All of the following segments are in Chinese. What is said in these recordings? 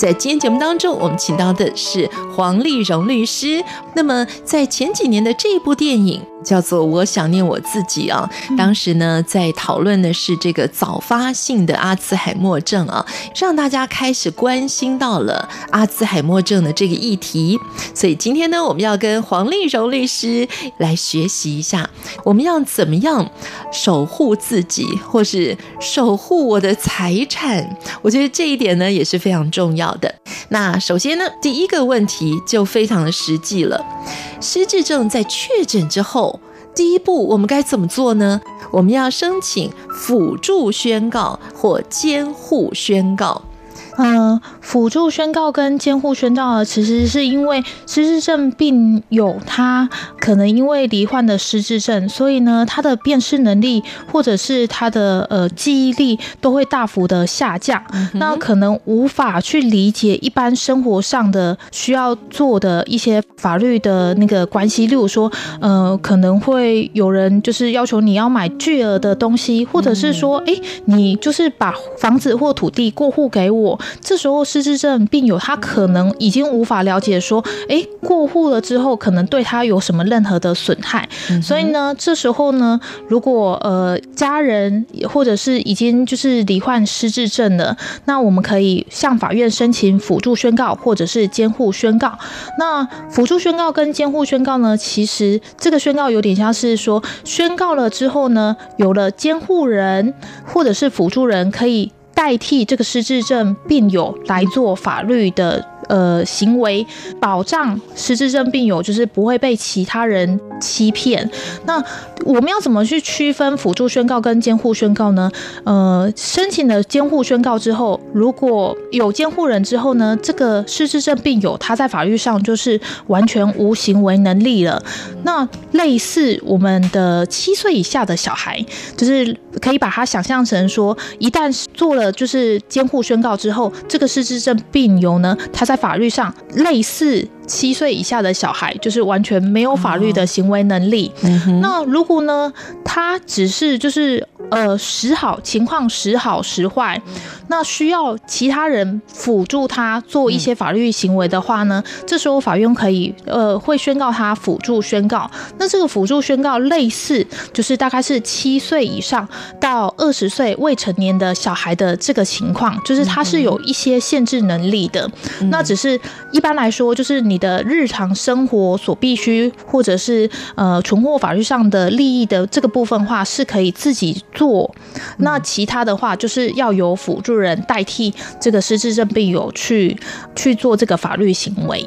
在今天节目当中，我们请到的是黄丽蓉律师。那么，在前几年的这部电影叫做《我想念我自己》啊，当时呢，在讨论的是这个早发性的阿兹海默症啊，让大家开始关心到了阿兹海默症的这个议题。所以今天呢，我们要跟黄丽蓉律师来学习一下，我们要怎么样守护自己，或是守护我的财产。我觉得这一点呢，也是非常重要。的，那首先呢，第一个问题就非常的实际了。失智症在确诊之后，第一步我们该怎么做呢？我们要申请辅助宣告或监护宣告。嗯，辅助宣告跟监护宣告呢，其实是因为失智症病友他可能因为罹患的失智症，所以呢，他的辨识能力或者是他的呃记忆力都会大幅的下降，嗯、那可能无法去理解一般生活上的需要做的一些法律的那个关系，例如说，呃，可能会有人就是要求你要买巨额的东西，或者是说，哎、欸，你就是把房子或土地过户给我。这时候失智症病友他可能已经无法了解说，哎，过户了之后可能对他有什么任何的损害，嗯、所以呢，这时候呢，如果呃家人或者是已经就是罹患失智症了，那我们可以向法院申请辅助宣告或者是监护宣告。那辅助宣告跟监护宣告呢，其实这个宣告有点像是说，宣告了之后呢，有了监护人或者是辅助人可以。代替这个失智症病友来做法律的呃行为，保障失智症病友就是不会被其他人欺骗。那我们要怎么去区分辅助宣告跟监护宣告呢？呃，申请了监护宣告之后，如果有监护人之后呢，这个失智症病友他在法律上就是完全无行为能力了。那类似我们的七岁以下的小孩，就是可以把它想象成说，一旦做了就是监护宣告之后，这个失智症病友呢，他在法律上类似。七岁以下的小孩就是完全没有法律的行为能力。那如果呢，他只是就是呃时好情况时好时坏，那需要其他人辅助他做一些法律行为的话呢，嗯、这时候法院可以呃会宣告他辅助宣告。那这个辅助宣告类似就是大概是七岁以上到二十岁未成年的小孩的这个情况，就是他是有一些限制能力的。嗯、那只是一般来说就是你。的日常生活所必须，或者是呃存货法律上的利益的这个部分话是可以自己做，那其他的话就是要由辅助人代替这个失智症病友去去做这个法律行为。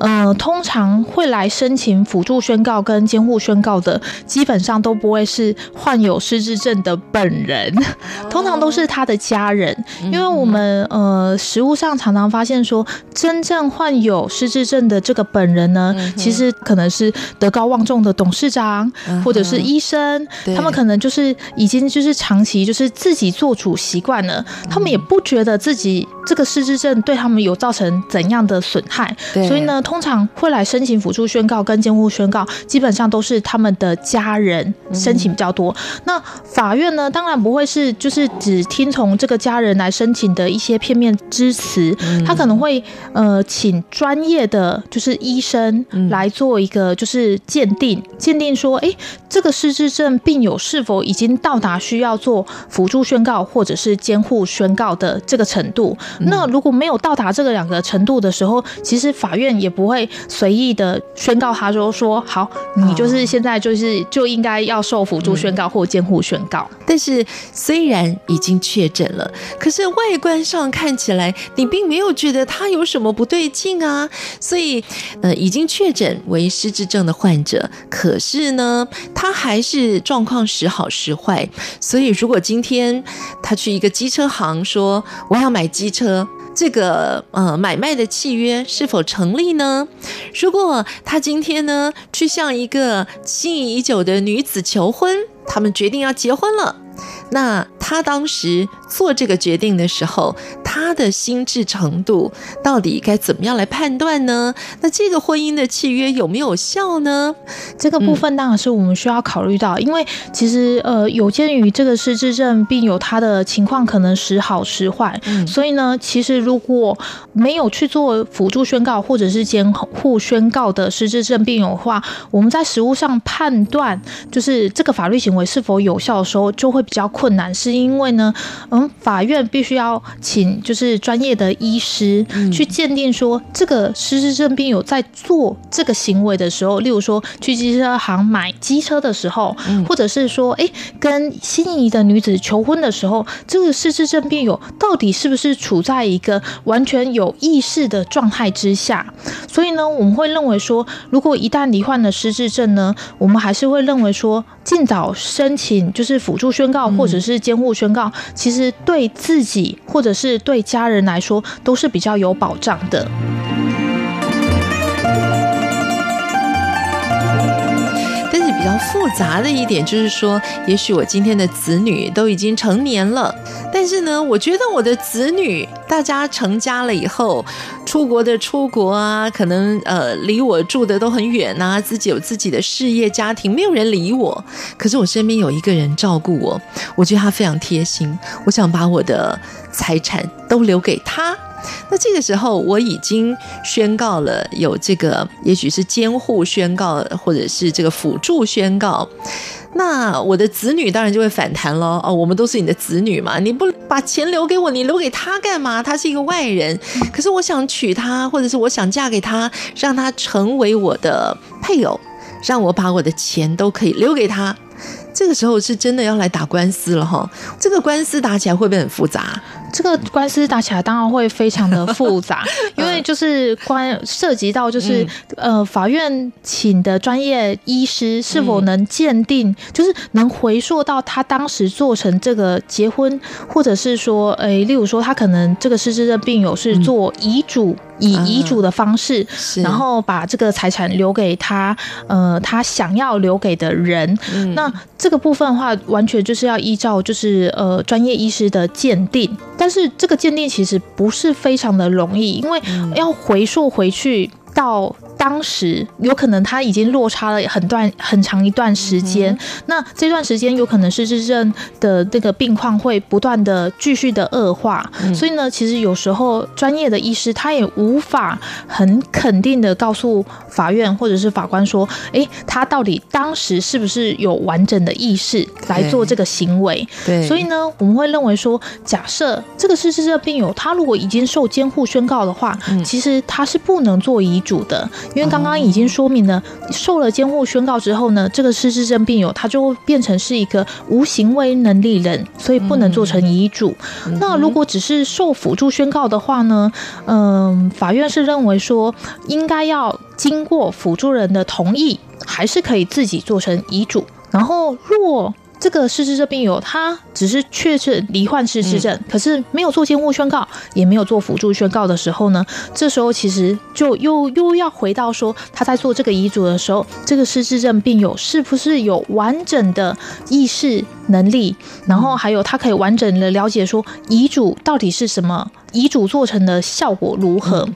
呃，通常会来申请辅助宣告跟监护宣告的，基本上都不会是患有失智症的本人，通常都是他的家人，因为我们呃实务上常常发现说，真正患有失智症的这个本人呢，其实可能是德高望重的董事长，或者是医生，他们可能就是已经就是长期就是自己做主习惯了，他们也不觉得自己这个失智症对他们有造成怎样的损害，所以呢，通常会来申请辅助宣告跟监护宣告，基本上都是他们的家人申请比较多。那法院呢，当然不会是就是只听从这个家人来申请的一些片面之词，他可能会呃请专业的。就是医生来做一个就是鉴定，鉴定说，哎，这个失智症病友是否已经到达需要做辅助宣告或者是监护宣告的这个程度？那如果没有到达这个两个程度的时候，其实法院也不会随意的宣告他说说好，你就是现在就是就应该要受辅助宣告或监护宣告。但是虽然已经确诊了，可是外观上看起来你并没有觉得他有什么不对劲啊，所以。呃已经确诊为失智症的患者，可是呢，他还是状况时好时坏。所以，如果今天他去一个机车行说我要买机车，这个呃买卖的契约是否成立呢？如果他今天呢去向一个心仪已久的女子求婚，他们决定要结婚了。那他当时做这个决定的时候，他的心智程度到底该怎么样来判断呢？那这个婚姻的契约有没有效呢？这个部分当然是我们需要考虑到，嗯、因为其实呃，有鉴于这个失智症病友他的情况可能时好时坏，嗯、所以呢，其实如果没有去做辅助宣告或者是监护宣告的失智症病友的话，我们在实务上判断就是这个法律行为是否有效的时候，就会比较困难，是因为呢，嗯，法院必须要请就是专业的医师去鉴定说，这个失智症病友在做这个行为的时候，例如说去机车行买机车的时候，或者是说，哎，跟心仪的女子求婚的时候，这个失智症病友到底是不是处在一个完全有意识的状态之下？所以呢，我们会认为说，如果一旦罹患了失智症呢，我们还是会认为说，尽早申请就是辅助宣告或者是监护宣告，其实对自己或者是对对家人来说都是比较有保障的。但是比较复杂的一点就是说，也许我今天的子女都已经成年了。但是呢，我觉得我的子女，大家成家了以后，出国的出国啊，可能呃离我住的都很远、啊，自己有自己的事业家庭，没有人理我。可是我身边有一个人照顾我，我觉得他非常贴心。我想把我的财产都留给他。那这个时候我已经宣告了有这个，也许是监护宣告，或者是这个辅助宣告。那我的子女当然就会反弹喽。哦，我们都是你的子女嘛，你不把钱留给我，你留给他干嘛？他是一个外人，可是我想娶她，或者是我想嫁给他，让他成为我的配偶，让我把我的钱都可以留给他。这个时候是真的要来打官司了哈。这个官司打起来会不会很复杂？这个官司打起来当然会非常的复杂，因为就是关涉及到就是呃法院请的专业医师是否能鉴定，就是能回溯到他当时做成这个结婚，或者是说，诶，例如说他可能这个失智症病友是做遗嘱，以遗嘱的方式，然后把这个财产留给他，呃，他想要留给的人。那这个部分的话，完全就是要依照就是呃专业医师的鉴定。但是这个鉴定其实不是非常的容易，因为要回溯回去到。当时有可能他已经落差了很段很长一段时间，那这段时间有可能是失智症的这个病况会不断的继续的恶化，所以呢，其实有时候专业的医师他也无法很肯定的告诉法院或者是法官说，哎，他到底当时是不是有完整的意识来做这个行为？对，所以呢，我们会认为说，假设这个失智症病友他如果已经受监护宣告的话，其实他是不能做遗嘱的。因为刚刚已经说明了，受了监护宣告之后呢，这个失智症病友他就会变成是一个无行为能力人，所以不能做成遗嘱。那如果只是受辅助宣告的话呢，嗯，法院是认为说应该要经过辅助人的同意，还是可以自己做成遗嘱。然后若这个失智症病友，他只是确诊罹患失智症，可是没有做监护宣告，也没有做辅助宣告的时候呢，这时候其实就又又要回到说，他在做这个遗嘱的时候，这个失智症病友是不是有完整的意识能力，然后还有他可以完整的了解说遗嘱到底是什么。遗嘱做成的效果如何？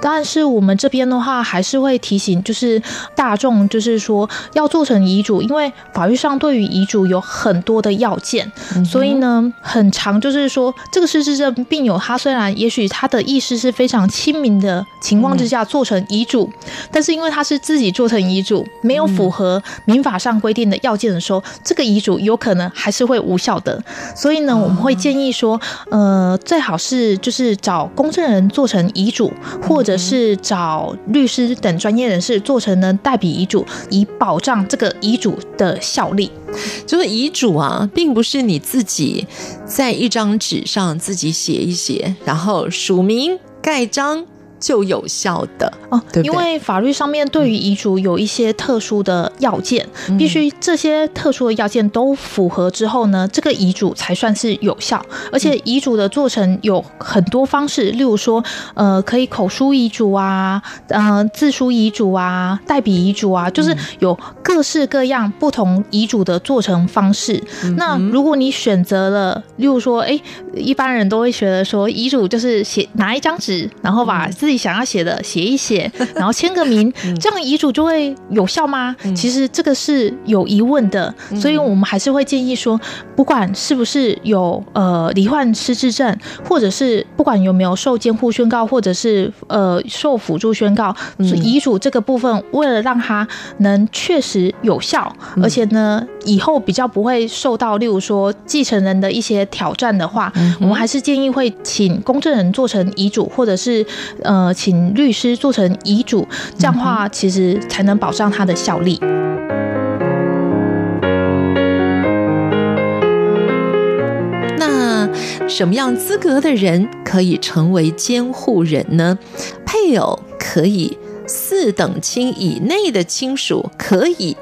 但是我们这边的话，还是会提醒，就是大众，就是说要做成遗嘱，因为法律上对于遗嘱有很多的要件，所以呢，很长就是说，这个失智症病友他虽然也许他的意识是非常清明的情况之下做成遗嘱，但是因为他是自己做成遗嘱，没有符合民法上规定的要件的时候，这个遗嘱有可能还是会无效的。所以呢，我们会建议说，呃，最好是就是。是找公证人做成遗嘱，或者是找律师等专业人士做成呢代笔遗嘱，以保障这个遗嘱的效力。就是遗嘱啊，并不是你自己在一张纸上自己写一写，然后署名盖章就有效的。哦，对对，因为法律上面对于遗嘱有一些特殊的要件，嗯、必须这些特殊的要件都符合之后呢，这个遗嘱才算是有效。而且遗嘱的做成有很多方式，例如说，呃，可以口书遗嘱啊，呃，自书遗嘱啊，代笔遗嘱啊，就是有各式各样不同遗嘱的做成方式。嗯、那如果你选择了，例如说，哎，一般人都会觉得说，遗嘱就是写拿一张纸，然后把自己想要写的写一写，然后签个名，这样遗嘱就会有效吗？其实这个是有疑问的，所以我们还是会建议说，不管是不是有呃罹患失智症，或者是不管有没有受监护宣告，或者是呃受辅助宣告，遗嘱这个部分，为了让他能确实有效，而且呢以后比较不会受到例如说继承人的一些挑战的话，我们还是建议会请公证人做成遗嘱，或者是呃请。律师做成遗嘱，这样的话其实才能保障它的效力。那什么样资格的人可以成为监护人呢？配偶可以，四等亲以内的亲属可以，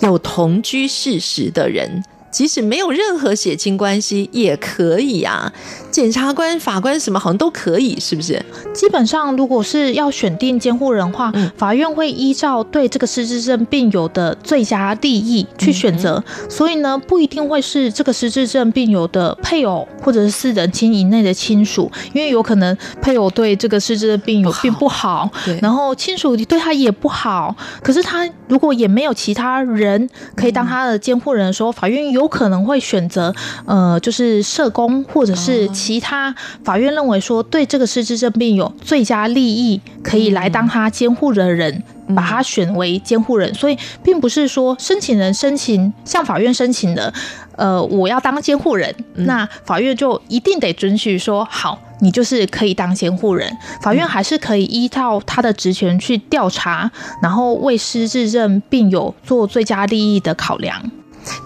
有同居事实的人。即使没有任何血亲关系也可以啊，检察官、法官什么好像都可以，是不是？基本上，如果是要选定监护人的话，嗯、法院会依照对这个失智症病友的最佳利益去选择，嗯、所以呢，不一定会是这个失智症病友的配偶或者是四人亲以内的亲属，因为有可能配偶对这个失智症病友并不好，对，然后亲属对他也不好，可是他如果也没有其他人可以当他的监护人的时候，嗯、法院有。有可能会选择，呃，就是社工或者是其他法院认为说对这个失智症病有最佳利益，可以来当他监护的人，把他选为监护人。所以，并不是说申请人申请向法院申请的，呃，我要当监护人，那法院就一定得准许说好，你就是可以当监护人。法院还是可以依照他的职权去调查，然后为失智症病友做最佳利益的考量。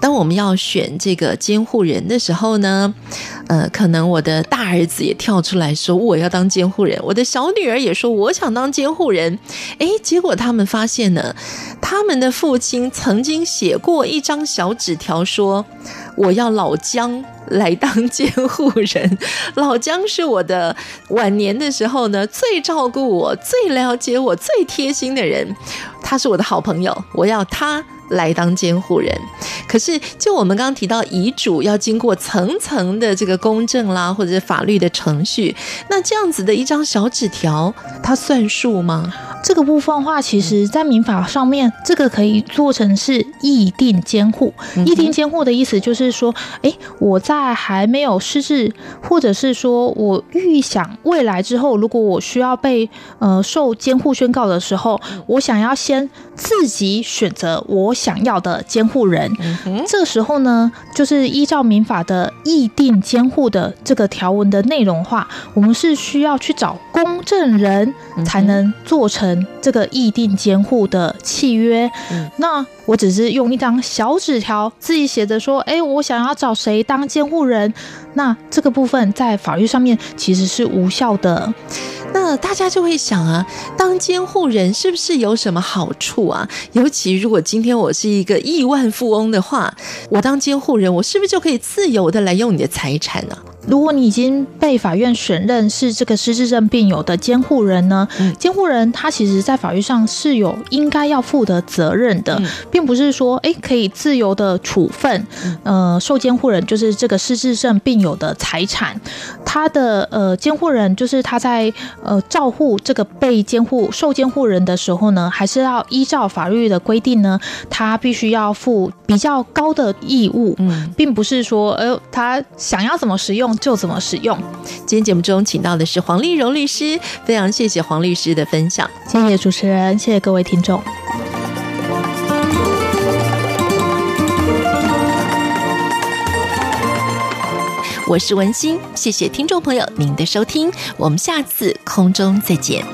当我们要选这个监护人的时候呢，呃，可能我的大儿子也跳出来说我要当监护人，我的小女儿也说我想当监护人。哎，结果他们发现呢，他们的父亲曾经写过一张小纸条，说我要老姜来当监护人。老姜是我的晚年的时候呢，最照顾我、最了解我、最贴心的人，他是我的好朋友，我要他。来当监护人，可是就我们刚刚提到遗嘱要经过层层的这个公证啦，或者是法律的程序，那这样子的一张小纸条，它算数吗？这个部分的话，其实在民法上面，这个可以做成是议定监护。议定监护的意思就是说，哎，我在还没有失智，或者是说我预想未来之后，如果我需要被呃受监护宣告的时候，我想要先自己选择我想要的监护人。这个时候呢，就是依照民法的议定监护的这个条文的内容话，我们是需要去找公证人才能做成。这个议定监护的契约，嗯、那我只是用一张小纸条自己写着说，哎，我想要找谁当监护人，那这个部分在法律上面其实是无效的。那大家就会想啊，当监护人是不是有什么好处啊？尤其如果今天我是一个亿万富翁的话，我当监护人，我是不是就可以自由的来用你的财产呢？如果你已经被法院选任是这个失智症病友的监护人呢，监护人他其实在法律上是有应该要负的责任的，并不是说诶可以自由的处分，呃受监护人就是这个失智症病友的财产，他的呃监护人就是他在呃照护这个被监护受监护人的时候呢，还是要依照法律的规定呢，他必须要负比较高的义务，并不是说呃他想要怎么使用。就怎么使用。今天节目中请到的是黄丽蓉律师，非常谢谢黄律师的分享。谢谢主持人，谢谢各位听众。我是文心，谢谢听众朋友您的收听，我们下次空中再见。